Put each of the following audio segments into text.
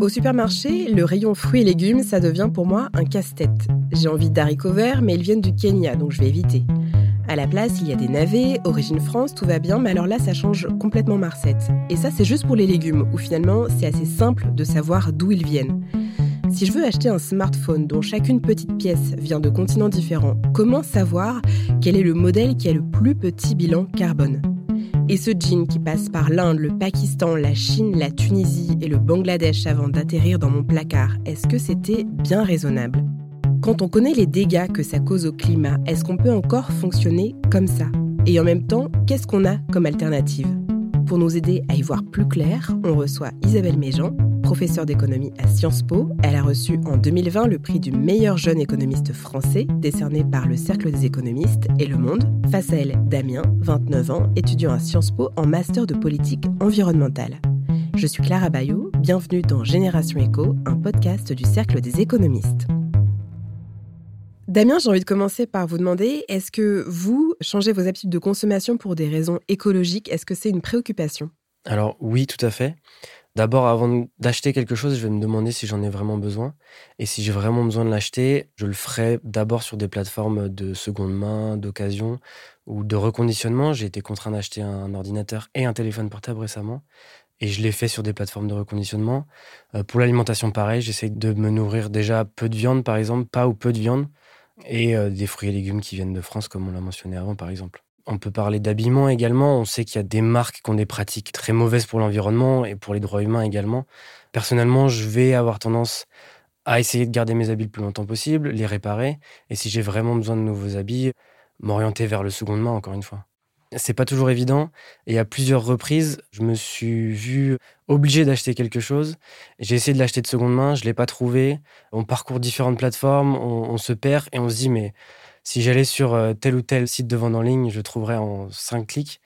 Au supermarché, le rayon fruits et légumes, ça devient pour moi un casse-tête. J'ai envie d'haricots verts, mais ils viennent du Kenya, donc je vais éviter. À la place, il y a des navets, origine France, tout va bien, mais alors là, ça change complètement ma recette. Et ça, c'est juste pour les légumes, où finalement, c'est assez simple de savoir d'où ils viennent. Si je veux acheter un smartphone dont chacune petite pièce vient de continents différents, comment savoir quel est le modèle qui a le plus petit bilan carbone? Et ce jean qui passe par l'Inde, le Pakistan, la Chine, la Tunisie et le Bangladesh avant d'atterrir dans mon placard, est-ce que c'était bien raisonnable? Quand on connaît les dégâts que ça cause au climat, est-ce qu'on peut encore fonctionner comme ça? Et en même temps, qu'est-ce qu'on a comme alternative? Pour nous aider à y voir plus clair, on reçoit Isabelle Méjean, professeure d'économie à Sciences Po. Elle a reçu en 2020 le prix du meilleur jeune économiste français, décerné par le Cercle des économistes et Le Monde. Face à elle, Damien, 29 ans, étudiant à Sciences Po en master de politique environnementale. Je suis Clara Bayot, bienvenue dans Génération Éco, un podcast du Cercle des économistes. Damien, j'ai envie de commencer par vous demander, est-ce que vous changez vos habitudes de consommation pour des raisons écologiques? Est-ce que c'est une préoccupation? Alors oui, tout à fait. D'abord, avant d'acheter quelque chose, je vais me demander si j'en ai vraiment besoin. Et si j'ai vraiment besoin de l'acheter, je le ferai d'abord sur des plateformes de seconde main, d'occasion ou de reconditionnement. J'ai été contraint d'acheter un ordinateur et un téléphone portable récemment. Et je l'ai fait sur des plateformes de reconditionnement. Euh, pour l'alimentation, pareil, j'essaie de me nourrir déjà peu de viande, par exemple, pas ou peu de viande, et euh, des fruits et légumes qui viennent de France, comme on l'a mentionné avant, par exemple. On peut parler d'habillement également. On sait qu'il y a des marques qui ont des pratiques très mauvaises pour l'environnement et pour les droits humains également. Personnellement, je vais avoir tendance à essayer de garder mes habits le plus longtemps possible, les réparer. Et si j'ai vraiment besoin de nouveaux habits, m'orienter vers le second main, encore une fois. C'est pas toujours évident. Et à plusieurs reprises, je me suis vu obligé d'acheter quelque chose. J'ai essayé de l'acheter de seconde main, je l'ai pas trouvé. On parcourt différentes plateformes, on, on se perd et on se dit, mais si j'allais sur tel ou tel site de vente en ligne, je trouverais en 5 clics.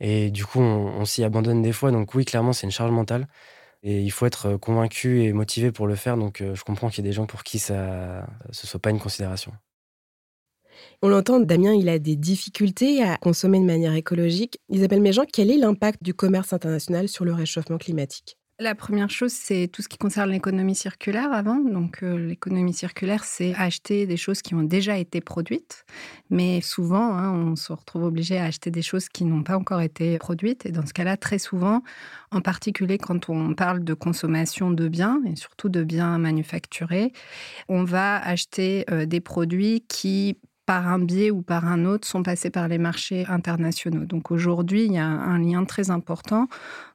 Et du coup, on, s'y abandonne des fois. Donc oui, clairement, c'est une charge mentale. Et il faut être convaincu et motivé pour le faire. Donc je comprends qu'il y a des gens pour qui ça ne soit pas une considération. On l'entend, Damien, il a des difficultés à consommer de manière écologique. Isabelle Méjean, quel est l'impact du commerce international sur le réchauffement climatique? La première chose, c'est tout ce qui concerne l'économie circulaire avant. Donc, euh, l'économie circulaire, c'est acheter des choses qui ont déjà été produites. Mais souvent, hein, on se retrouve obligé à acheter des choses qui n'ont pas encore été produites. Et dans ce cas-là, très souvent, en particulier quand on parle de consommation de biens, et surtout de biens manufacturés, on va acheter euh, des produits qui par un biais ou par un autre, sont passés par les marchés internationaux. Donc aujourd'hui, il y a un lien très important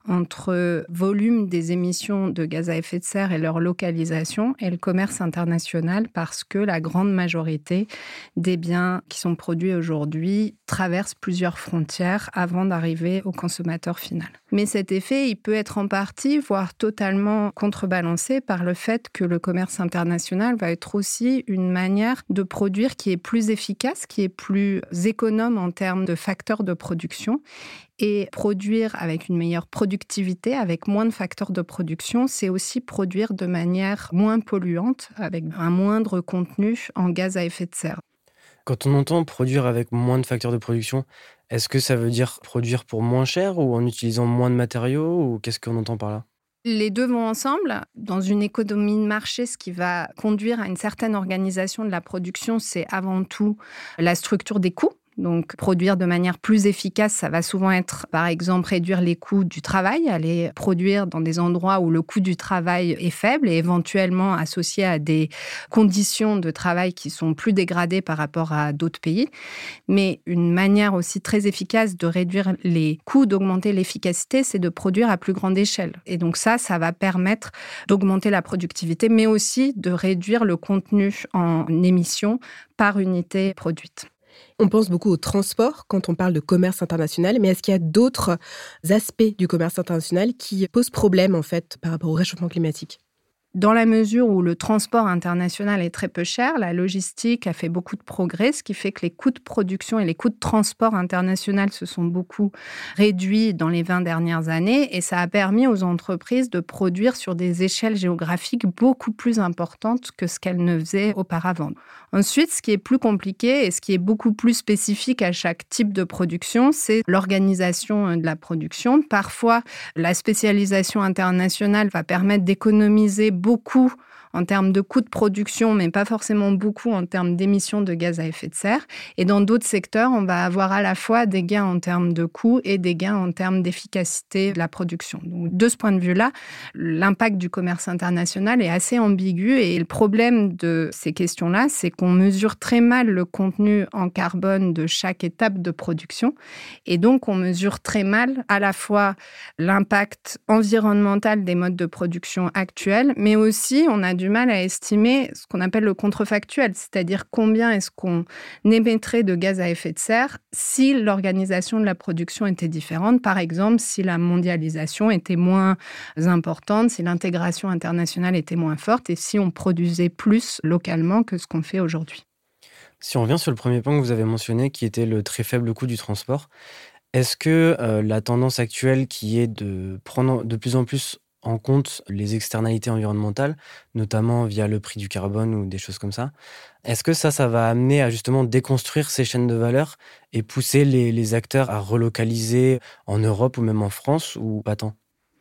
entre volume des émissions de gaz à effet de serre et leur localisation et le commerce international parce que la grande majorité des biens qui sont produits aujourd'hui traversent plusieurs frontières avant d'arriver au consommateur final. Mais cet effet, il peut être en partie, voire totalement contrebalancé par le fait que le commerce international va être aussi une manière de produire qui est plus efficace, qui est plus économe en termes de facteurs de production et produire avec une meilleure productivité, avec moins de facteurs de production, c'est aussi produire de manière moins polluante, avec un moindre contenu en gaz à effet de serre. Quand on entend produire avec moins de facteurs de production, est-ce que ça veut dire produire pour moins cher ou en utilisant moins de matériaux ou qu'est-ce qu'on entend par là? Les deux vont ensemble. Dans une économie de marché, ce qui va conduire à une certaine organisation de la production, c'est avant tout la structure des coûts. Donc, produire de manière plus efficace, ça va souvent être, par exemple, réduire les coûts du travail, aller produire dans des endroits où le coût du travail est faible et éventuellement associé à des conditions de travail qui sont plus dégradées par rapport à d'autres pays. Mais une manière aussi très efficace de réduire les coûts, d'augmenter l'efficacité, c'est de produire à plus grande échelle. Et donc ça, ça va permettre d'augmenter la productivité, mais aussi de réduire le contenu en émissions par unité produite. On pense beaucoup au transport quand on parle de commerce international, mais est-ce qu'il y a d'autres aspects du commerce international qui posent problème en fait par rapport au réchauffement climatique? Dans la mesure où le transport international est très peu cher, la logistique a fait beaucoup de progrès, ce qui fait que les coûts de production et les coûts de transport international se sont beaucoup réduits dans les 20 dernières années et ça a permis aux entreprises de produire sur des échelles géographiques beaucoup plus importantes que ce qu'elles ne faisaient auparavant. Ensuite, ce qui est plus compliqué et ce qui est beaucoup plus spécifique à chaque type de production, c'est l'organisation de la production. Parfois, la spécialisation internationale va permettre d'économiser beaucoup beaucoup en termes de coûts de production, mais pas forcément beaucoup en termes d'émissions de gaz à effet de serre. Et dans d'autres secteurs, on va avoir à la fois des gains en termes de coûts et des gains en termes d'efficacité de la production. Donc, de ce point de vue-là, l'impact du commerce international est assez ambigu et le problème de ces questions-là, c'est qu'on mesure très mal le contenu en carbone de chaque étape de production. Et donc, on mesure très mal à la fois l'impact environnemental des modes de production actuels, mais aussi on a du mal à estimer ce qu'on appelle le contrefactuel, c'est-à-dire combien est-ce qu'on émettrait de gaz à effet de serre si l'organisation de la production était différente. Par exemple, si la mondialisation était moins importante, si l'intégration internationale était moins forte et si on produisait plus localement que ce qu'on fait aujourd'hui. Si on revient sur le premier point que vous avez mentionné, qui était le très faible coût du transport, est-ce que euh, la tendance actuelle qui est de prendre de plus en plus en compte les externalités environnementales, notamment via le prix du carbone ou des choses comme ça. Est-ce que ça, ça va amener à justement déconstruire ces chaînes de valeur et pousser les, acteurs à relocaliser en Europe ou même en France ou pas tant?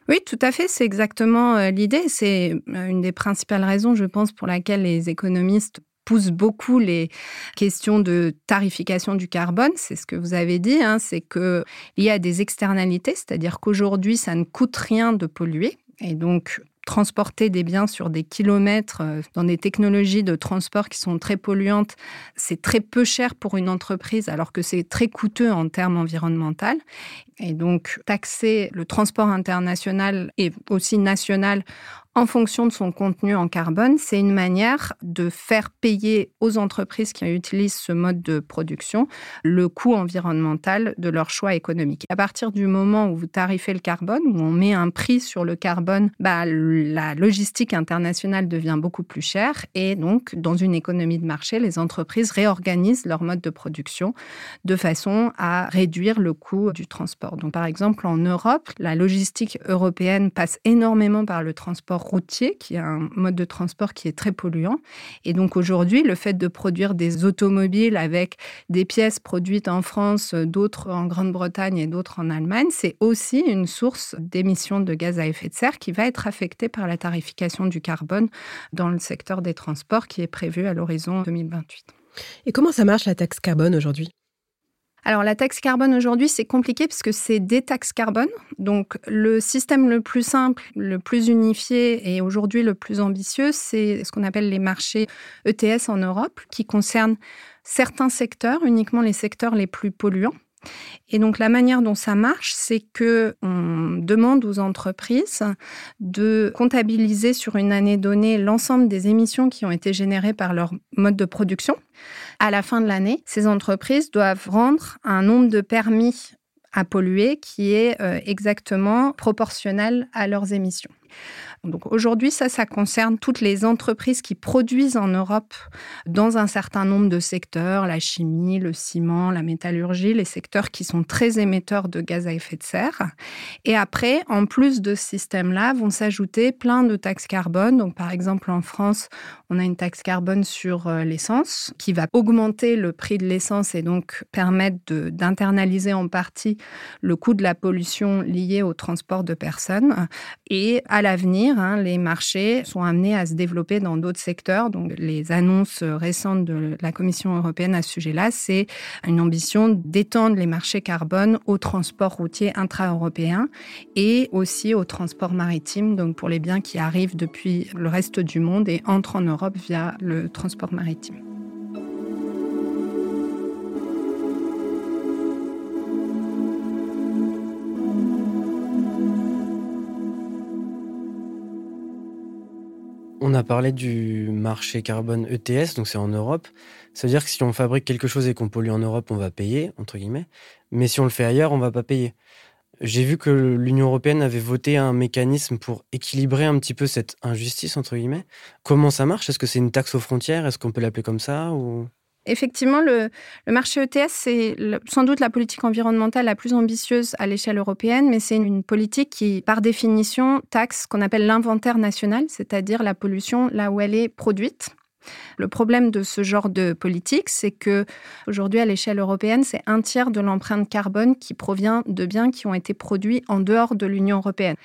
Oui, tout à fait, c'est exactement euh, l'idée. C'est euh, une des principales raisons, je pense, pour laquelle les économistes poussent beaucoup les questions de tarification du carbone. C'est ce que vous avez dit, hein, c'est qu'il y a des externalités, c'est-à-dire qu'aujourd'hui, ça ne coûte rien de polluer. Et donc, transporter des biens sur des kilomètres euh, dans des technologies de transport qui sont très polluantes, c'est très peu cher pour une entreprise alors que c'est très coûteux en termes environnementaux. Et donc, taxer le transport international et aussi national en fonction de son contenu en carbone, c'est une manière de faire payer aux entreprises qui utilisent ce mode de production le coût environnemental de leur choix économique. À partir du moment où vous tarifez le carbone, où on met un prix sur le carbone, bah, la logistique internationale devient beaucoup plus chère et donc dans une économie de marché, les entreprises réorganisent leur mode de production de façon à réduire le coût du transport. Donc par exemple en Europe, la logistique européenne passe énormément par le transport qui est un mode de transport qui est très polluant. Et donc aujourd'hui, le fait de produire des automobiles avec des pièces produites en France, d'autres en Grande-Bretagne et d'autres en Allemagne, c'est aussi une source d'émissions de gaz à effet de serre qui va être affectée par la tarification du carbone dans le secteur des transports qui est prévu à l'horizon 2028. Et comment ça marche la taxe carbone aujourd'hui? Alors la taxe carbone aujourd'hui, c'est compliqué parce que c'est des taxes carbone. Donc le système le plus simple, le plus unifié et aujourd'hui le plus ambitieux, c'est ce qu'on appelle les marchés ETS en Europe, qui concernent certains secteurs, uniquement les secteurs les plus polluants. Et donc la manière dont ça marche, c'est que on demande aux entreprises de comptabiliser sur une année donnée l'ensemble des émissions qui ont été générées par leur mode de production. À la fin de l'année, ces entreprises doivent rendre un nombre de permis à polluer qui est euh, exactement proportionnel à leurs émissions. Donc aujourd'hui, ça, ça concerne toutes les entreprises qui produisent en Europe dans un certain nombre de secteurs, la chimie, le ciment, la métallurgie, les secteurs qui sont très émetteurs de gaz à effet de serre. Et après, en plus de ce système-là, vont s'ajouter plein de taxes carbone. Donc par exemple, en France, on a une taxe carbone sur euh, l'essence qui va augmenter le prix de l'essence et donc permettre d'internaliser en partie le coût de la pollution liée au transport de personnes. Et à l'avenir, Hein, les marchés sont amenés à se développer dans d'autres secteurs. Donc, les annonces récentes de la Commission européenne à ce sujet-là, c'est une ambition d'étendre les marchés carbone au transport routier intra-européen et aussi au transport maritime, donc pour les biens qui arrivent depuis le reste du monde et entrent en Europe via le transport maritime. A parlé du marché carbone ETS, donc c'est en Europe. Ça veut dire que si on fabrique quelque chose et qu'on pollue en Europe, on va payer, entre guillemets. Mais si on le fait ailleurs, on va pas payer. J'ai vu que l'Union européenne avait voté un mécanisme pour équilibrer un petit peu cette injustice, entre guillemets. Comment ça marche? Est-ce que c'est une taxe aux frontières? Est-ce qu'on peut l'appeler comme ça ou... Effectivement, le, marché ETS, c'est sans doute la politique environnementale la plus ambitieuse à l'échelle européenne, mais c'est une politique qui, par définition, taxe ce qu'on appelle l'inventaire national, c'est-à-dire la pollution là où elle est produite. Le problème de ce genre de politique, c'est que aujourd'hui, à l'échelle européenne, c'est un tiers de l'empreinte carbone qui provient de biens qui ont été produits en dehors de l'Union européenne.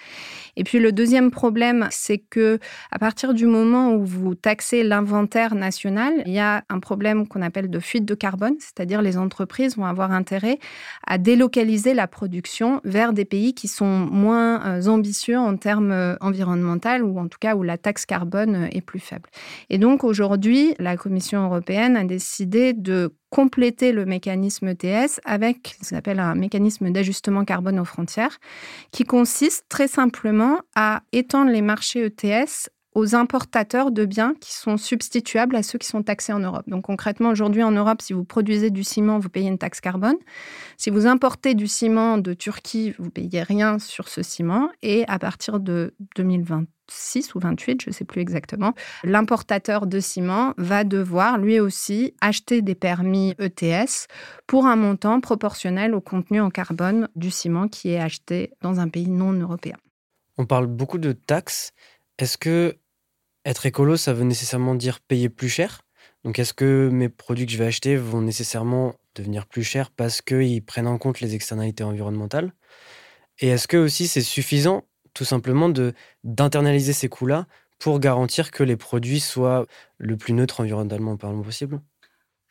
Et puis le deuxième problème, c'est que à partir du moment où vous taxez l'inventaire national, il y a un problème qu'on appelle de fuite de carbone, c'est-à-dire les entreprises vont avoir intérêt à délocaliser la production vers des pays qui sont moins euh, ambitieux en termes euh, environnementaux ou en tout cas où la taxe carbone euh, est plus faible. Et donc aujourd'hui, la Commission européenne a décidé de compléter le mécanisme ETS avec ce qu'on appelle un mécanisme d'ajustement carbone aux frontières, qui consiste très simplement à étendre les marchés ETS aux importateurs de biens qui sont substituables à ceux qui sont taxés en Europe. Donc concrètement, aujourd'hui en Europe, si vous produisez du ciment, vous payez une taxe carbone. Si vous importez du ciment de Turquie, vous payez rien sur ce ciment. Et à partir de 2020, 6 ou 28, je ne sais plus exactement, l'importateur de ciment va devoir lui aussi acheter des permis ETS pour un montant proportionnel au contenu en carbone du ciment qui est acheté dans un pays non européen. On parle beaucoup de taxes. Est-ce que être écolo, ça veut nécessairement dire payer plus cher? Donc est-ce que mes produits que je vais acheter vont nécessairement devenir plus chers parce qu'ils prennent en compte les externalités environnementales? Et est-ce que aussi c'est suffisant tout simplement d'internaliser ces coûts-là pour garantir que les produits soient le plus neutre environnementalement possible?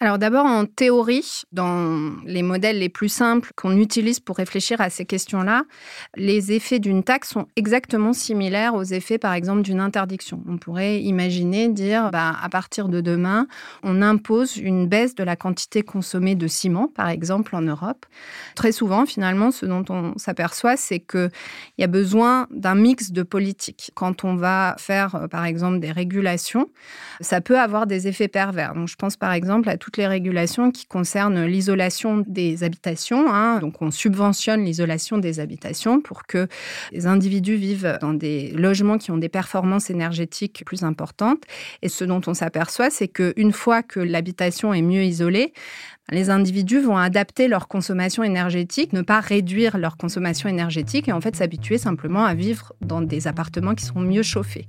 Alors d'abord, en théorie, dans les modèles les plus simples qu'on utilise pour réfléchir à ces questions-là, les effets d'une taxe sont exactement similaires aux effets, par exemple, d'une interdiction. On pourrait imaginer dire, bah, à partir de demain, on impose une baisse de la quantité consommée de ciment, par exemple, en Europe. Très souvent, finalement, ce dont on s'aperçoit, c'est qu'il y a besoin d'un mix de politiques. Quand on va faire, par exemple, des régulations, ça peut avoir des effets pervers. Donc, je pense, par exemple, à tout les régulations qui concernent l'isolation des habitations. Hein. Donc, on subventionne l'isolation des habitations pour que les individus vivent dans des logements qui ont des performances énergétiques plus importantes. Et ce dont on s'aperçoit, c'est qu'une fois que l'habitation est mieux isolée, les individus vont adapter leur consommation énergétique, ne pas réduire leur consommation énergétique et en fait s'habituer simplement à vivre dans des appartements qui sont mieux chauffés.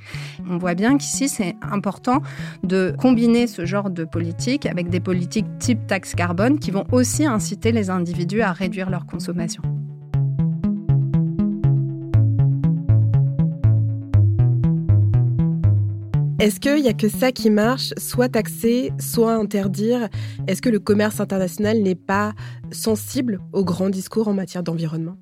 On voit bien qu'ici, c'est important de combiner ce genre de politique avec des politiques type taxe carbone qui vont aussi inciter les individus à réduire leur consommation. Est-ce qu'il n'y a que ça qui marche, soit taxer, soit interdire? Est-ce que le commerce international n'est pas sensible aux grands discours en matière d'environnement?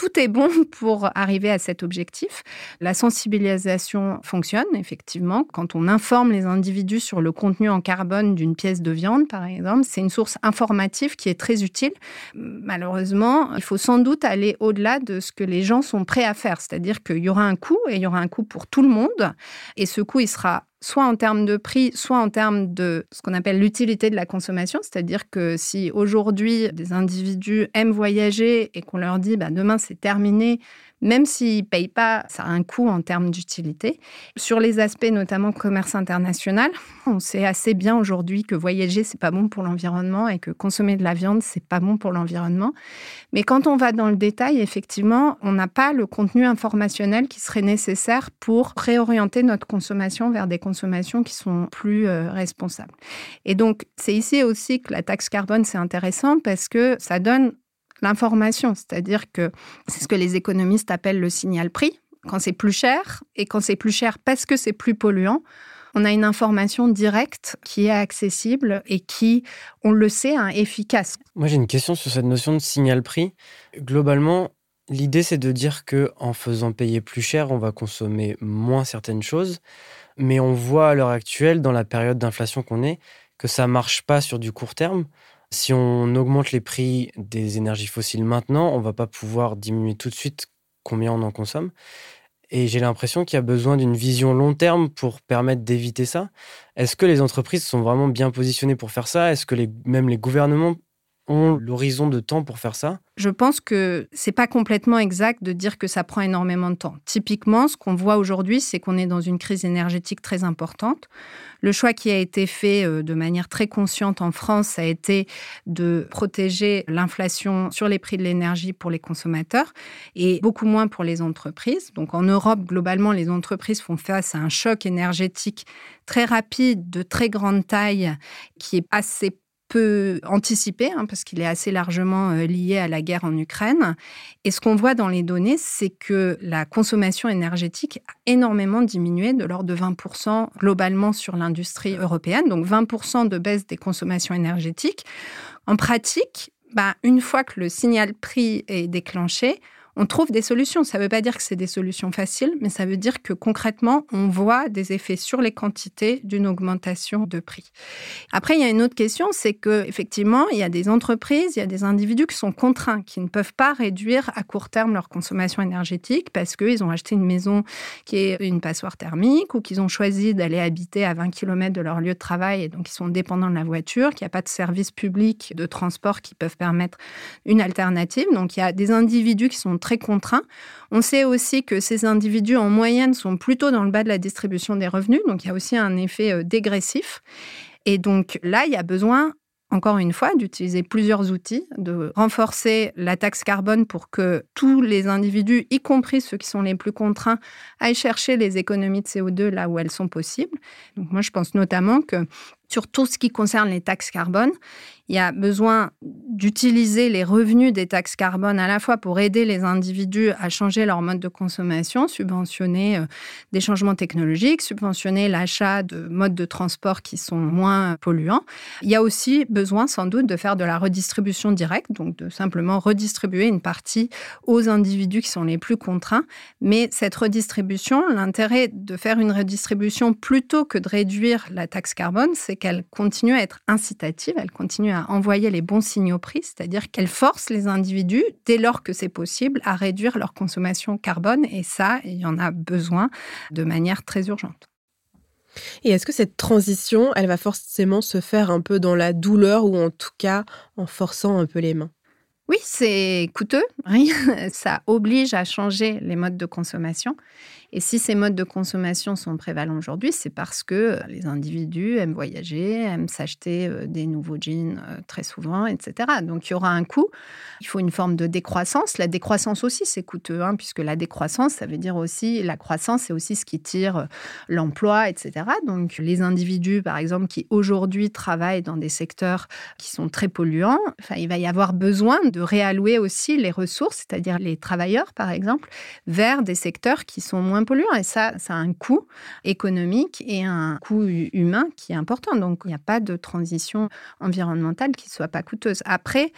Tout est bon pour arriver à cet objectif. La sensibilisation fonctionne, effectivement. Quand on informe les individus sur le contenu en carbone d'une pièce de viande, par exemple, c'est une source informative qui est très utile. Malheureusement, il faut sans doute aller au-delà de ce que les gens sont prêts à faire. C'est-à-dire qu'il y aura un coût et il y aura un coût pour tout le monde. Et ce coût, il sera soit en termes de prix, soit en termes de ce qu'on appelle l'utilité de la consommation. C'est-à-dire que si aujourd'hui des individus aiment voyager et qu'on leur dit bah, demain c'est terminé, même s'ils ne payent pas, ça a un coût en termes d'utilité. Sur les aspects notamment commerce international, on sait assez bien aujourd'hui que voyager, c'est pas bon pour l'environnement et que consommer de la viande, c'est pas bon pour l'environnement. Mais quand on va dans le détail, effectivement, on n'a pas le contenu informationnel qui serait nécessaire pour réorienter notre consommation vers des consommations qui sont plus euh, responsables. Et donc, c'est ici aussi que la taxe carbone, c'est intéressant parce que ça donne l'information, c'est-à-dire que c'est ce que les économistes appellent le signal prix. Quand c'est plus cher, et quand c'est plus cher parce que c'est plus polluant, on a une information directe qui est accessible et qui, on le sait, est efficace. Moi, j'ai une question sur cette notion de signal prix. Globalement, l'idée, c'est de dire que en faisant payer plus cher, on va consommer moins certaines choses. Mais on voit à l'heure actuelle, dans la période d'inflation qu'on est, que ça marche pas sur du court terme. Si on augmente les prix des énergies fossiles maintenant, on va pas pouvoir diminuer tout de suite combien on en consomme. Et j'ai l'impression qu'il y a besoin d'une vision long terme pour permettre d'éviter ça. Est-ce que les entreprises sont vraiment bien positionnées pour faire ça? Est-ce que même les gouvernements ont l'horizon de temps pour faire ça Je pense que c'est pas complètement exact de dire que ça prend énormément de temps. Typiquement, ce qu'on voit aujourd'hui, c'est qu'on est dans une crise énergétique très importante. Le choix qui a été fait euh, de manière très consciente en France a été de protéger l'inflation sur les prix de l'énergie pour les consommateurs et beaucoup moins pour les entreprises. Donc en Europe, globalement, les entreprises font face à un choc énergétique très rapide, de très grande taille, qui est assez peu anticipé, hein, parce qu'il est assez largement euh, lié à la guerre en Ukraine. Et ce qu'on voit dans les données, c'est que la consommation énergétique a énormément diminué, de l'ordre de 20% globalement sur l'industrie européenne, donc 20% de baisse des consommations énergétiques. En pratique, bah, une fois que le signal prix est déclenché, on trouve des solutions. Ça ne veut pas dire que c'est des solutions faciles, mais ça veut dire que concrètement, on voit des effets sur les quantités d'une augmentation de prix. Après, il y a une autre question, c'est que effectivement, il y a des entreprises, il y a des individus qui sont contraints, qui ne peuvent pas réduire à court terme leur consommation énergétique parce qu'ils ont acheté une maison qui est une passoire thermique ou qu'ils ont choisi d'aller habiter à 20 km de leur lieu de travail et donc ils sont dépendants de la voiture, qu'il n'y a pas de services publics de transport qui peuvent permettre une alternative. Donc il y a des individus qui sont très contraints. On sait aussi que ces individus, en moyenne, sont plutôt dans le bas de la distribution des revenus. Donc, il y a aussi un effet euh, dégressif. Et donc là, il y a besoin encore une fois, d'utiliser plusieurs outils, de renforcer la taxe carbone pour que tous les individus, y compris ceux qui sont les plus contraints, aillent chercher les économies de CO2 là où elles sont possibles. Donc moi, je pense notamment que sur tout ce qui concerne les taxes carbone, il y a besoin d'utiliser les revenus des taxes carbone à la fois pour aider les individus à changer leur mode de consommation, subventionner euh, des changements technologiques, subventionner l'achat de modes de transport qui sont moins polluants. Il y a aussi besoin sans doute de faire de la redistribution directe, donc de simplement redistribuer une partie aux individus qui sont les plus contraints. Mais cette redistribution, l'intérêt de faire une redistribution plutôt que de réduire la taxe carbone, c'est qu'elle continue à être incitative, elle continue à envoyer les bons signaux prix, c'est-à-dire qu'elle force les individus, dès lors que c'est possible, à réduire leur consommation carbone. Et ça, il y en a besoin de manière très urgente. Et est-ce que cette transition, elle va forcément se faire un peu dans la douleur ou en tout cas en forçant un peu les mains? Oui, c'est coûteux. Ça oblige à changer les modes de consommation. Et si ces modes de consommation sont prévalents aujourd'hui, c'est parce que les individus aiment voyager, aiment s'acheter euh, des nouveaux jeans euh, très souvent, etc. Donc il y aura un coût. Il faut une forme de décroissance. La décroissance aussi, c'est coûteux, hein, puisque la décroissance, ça veut dire aussi, la croissance, c'est aussi ce qui tire euh, l'emploi, etc. Donc les individus, par exemple, qui aujourd'hui travaillent dans des secteurs qui sont très polluants, il va y avoir besoin de réallouer aussi les ressources, c'est-à-dire les travailleurs, par exemple, vers des secteurs qui sont moins polluants. Et ça, ça a un coût économique et un coût humain qui est important. Donc, il n'y a pas de transition environnementale qui ne soit pas coûteuse. Après,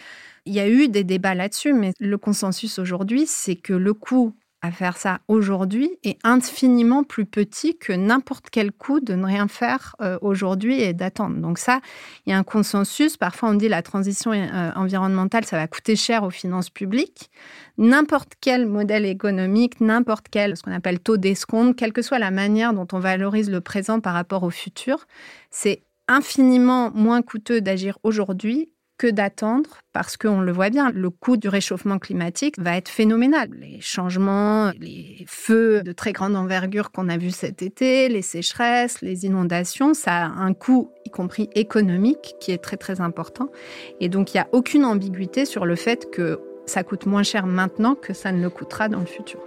il y a eu des débats là-dessus, mais le consensus aujourd'hui, c'est que le coût à faire ça aujourd'hui est infiniment plus petit que n'importe quel coût de ne rien faire euh, aujourd'hui et d'attendre. Donc ça, il y a un consensus. Parfois, on dit la transition euh, environnementale, ça va coûter cher aux finances publiques. N'importe quel modèle économique, n'importe quel, ce qu'on appelle taux d'escompte, quelle que soit la manière dont on valorise le présent par rapport au futur, c'est infiniment moins coûteux d'agir aujourd'hui que d'attendre parce qu'on le voit bien, le coût du réchauffement climatique va être phénoménal. Les changements, les feux de très grande envergure qu'on a vus cet été, les sécheresses, les inondations, ça a un coût, y compris économique, qui est très très important. Et donc il n'y a aucune ambiguïté sur le fait que ça coûte moins cher maintenant que ça ne le coûtera dans le futur.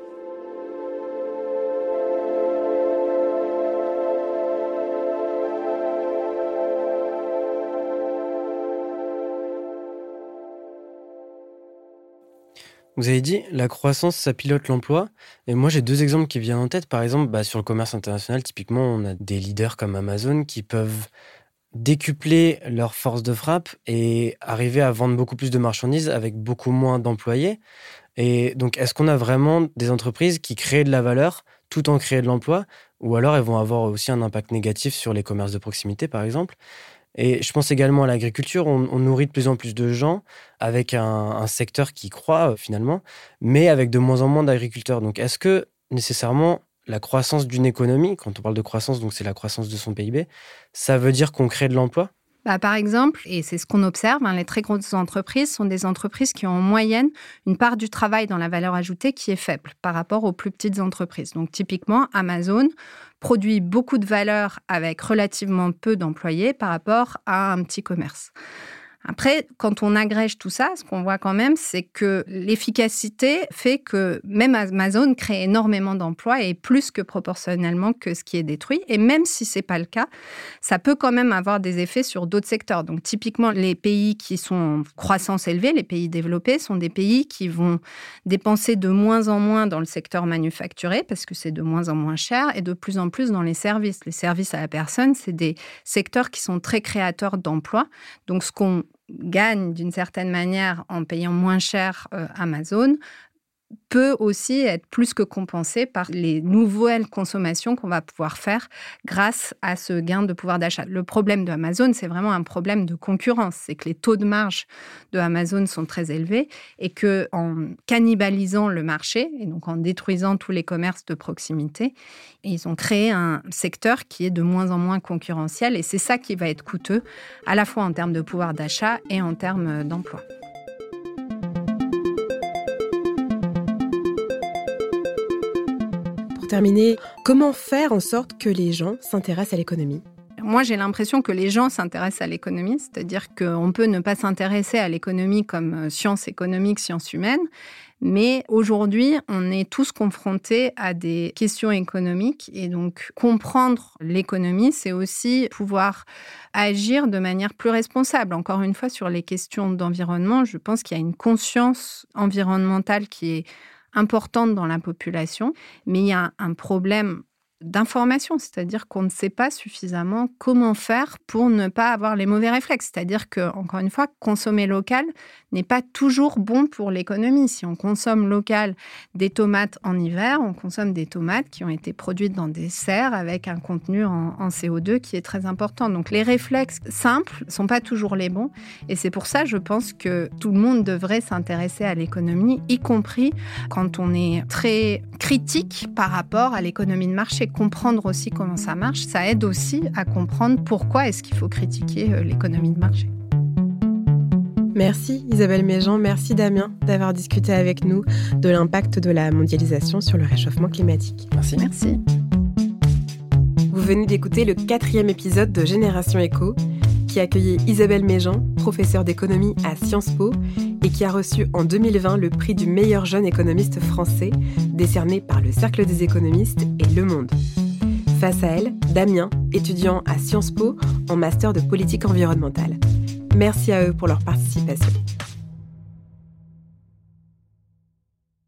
Vous avez dit, la croissance, ça pilote l'emploi. Et moi, j'ai deux exemples qui viennent en tête. Par exemple, bah, sur le commerce international, typiquement, on a des leaders comme Amazon qui peuvent décupler leur force de frappe et arriver à vendre beaucoup plus de marchandises avec beaucoup moins d'employés. Et donc, est-ce qu'on a vraiment des entreprises qui créent de la valeur tout en créant de l'emploi? Ou alors, elles vont avoir aussi un impact négatif sur les commerces de proximité, par exemple? Et je pense également à l'agriculture. On, nourrit de plus en plus de gens avec un, secteur qui croît euh, finalement, mais avec de moins en moins d'agriculteurs. Donc, est-ce que nécessairement la croissance d'une économie, quand on parle de croissance, donc c'est la croissance de son PIB, ça veut dire qu'on crée de l'emploi? Bah, Par exemple, et c'est ce qu'on observe, hein, les très grosses entreprises sont des entreprises qui ont en moyenne une part du travail dans la valeur ajoutée qui est faible par rapport aux plus petites entreprises. Donc typiquement, Amazon produit beaucoup de valeur avec relativement peu d'employés par rapport à un petit commerce. Après, quand on agrège tout ça, ce qu'on voit quand même, c'est que l'efficacité fait que même Amazon crée énormément d'emplois et plus que proportionnellement que ce qui est détruit. Et même si c'est pas le cas, ça peut quand même avoir des effets sur d'autres secteurs. Donc, typiquement, les pays qui sont en croissance élevée, les pays développés, sont des pays qui vont dépenser de moins en moins dans le secteur manufacturé parce que c'est de moins en moins cher et de plus en plus dans les services. Les services à la personne, c'est des secteurs qui sont très créateurs d'emplois. Donc, ce qu'on gagne d'une certaine manière en payant moins cher euh, Amazon peut aussi être plus que compensé par les nouvelles consommations qu'on va pouvoir faire grâce à ce gain de pouvoir d'achat. Le problème de c'est vraiment un problème de concurrence. C'est que les taux de marge de Amazon sont très élevés et que en cannibalisant le marché et donc en détruisant tous les commerces de proximité, ils ont créé un secteur qui est de moins en moins concurrentiel et c'est ça qui va être coûteux à la fois en termes de pouvoir d'achat et en termes d'emploi. Terminer, comment faire en sorte que les gens s'intéressent à l'économie? Moi, j'ai l'impression que les gens s'intéressent à l'économie, c'est-à-dire qu'on peut ne pas s'intéresser à l'économie comme euh, science économique, science humaine, mais aujourd'hui, on est tous confrontés à des questions économiques et donc comprendre l'économie, c'est aussi pouvoir agir de manière plus responsable. Encore une fois, sur les questions d'environnement, je pense qu'il y a une conscience environnementale qui est importante dans la population, mais il y a un problème d'information, c'est-à-dire qu'on ne sait pas suffisamment comment faire pour ne pas avoir les mauvais réflexes. C'est-à-dire que, encore une fois, consommer local n'est pas toujours bon pour l'économie. Si on consomme local des tomates en hiver, on consomme des tomates qui ont été produites dans des serres avec un contenu en, en CO2 qui est très important. Donc les réflexes simples sont pas toujours les bons, et c'est pour ça, je pense que tout le monde devrait s'intéresser à l'économie, y compris quand on est très critique par rapport à l'économie de marché comprendre aussi comment ça marche, ça aide aussi à comprendre pourquoi est-ce qu'il faut critiquer euh, l'économie de marché. Merci Isabelle Méjean, merci Damien d'avoir discuté avec nous de l'impact de la mondialisation sur le réchauffement climatique. Merci. Merci. Vous venez d'écouter le quatrième épisode de Génération Éco qui accueillait Isabelle Méjean, professeure d'économie à Sciences Po et qui a reçu en 2020 le prix du meilleur jeune économiste français, décerné par le Cercle des économistes et Le Monde. Face à elle, Damien, étudiant à Sciences Po en master de politique environnementale. Merci à eux pour leur participation.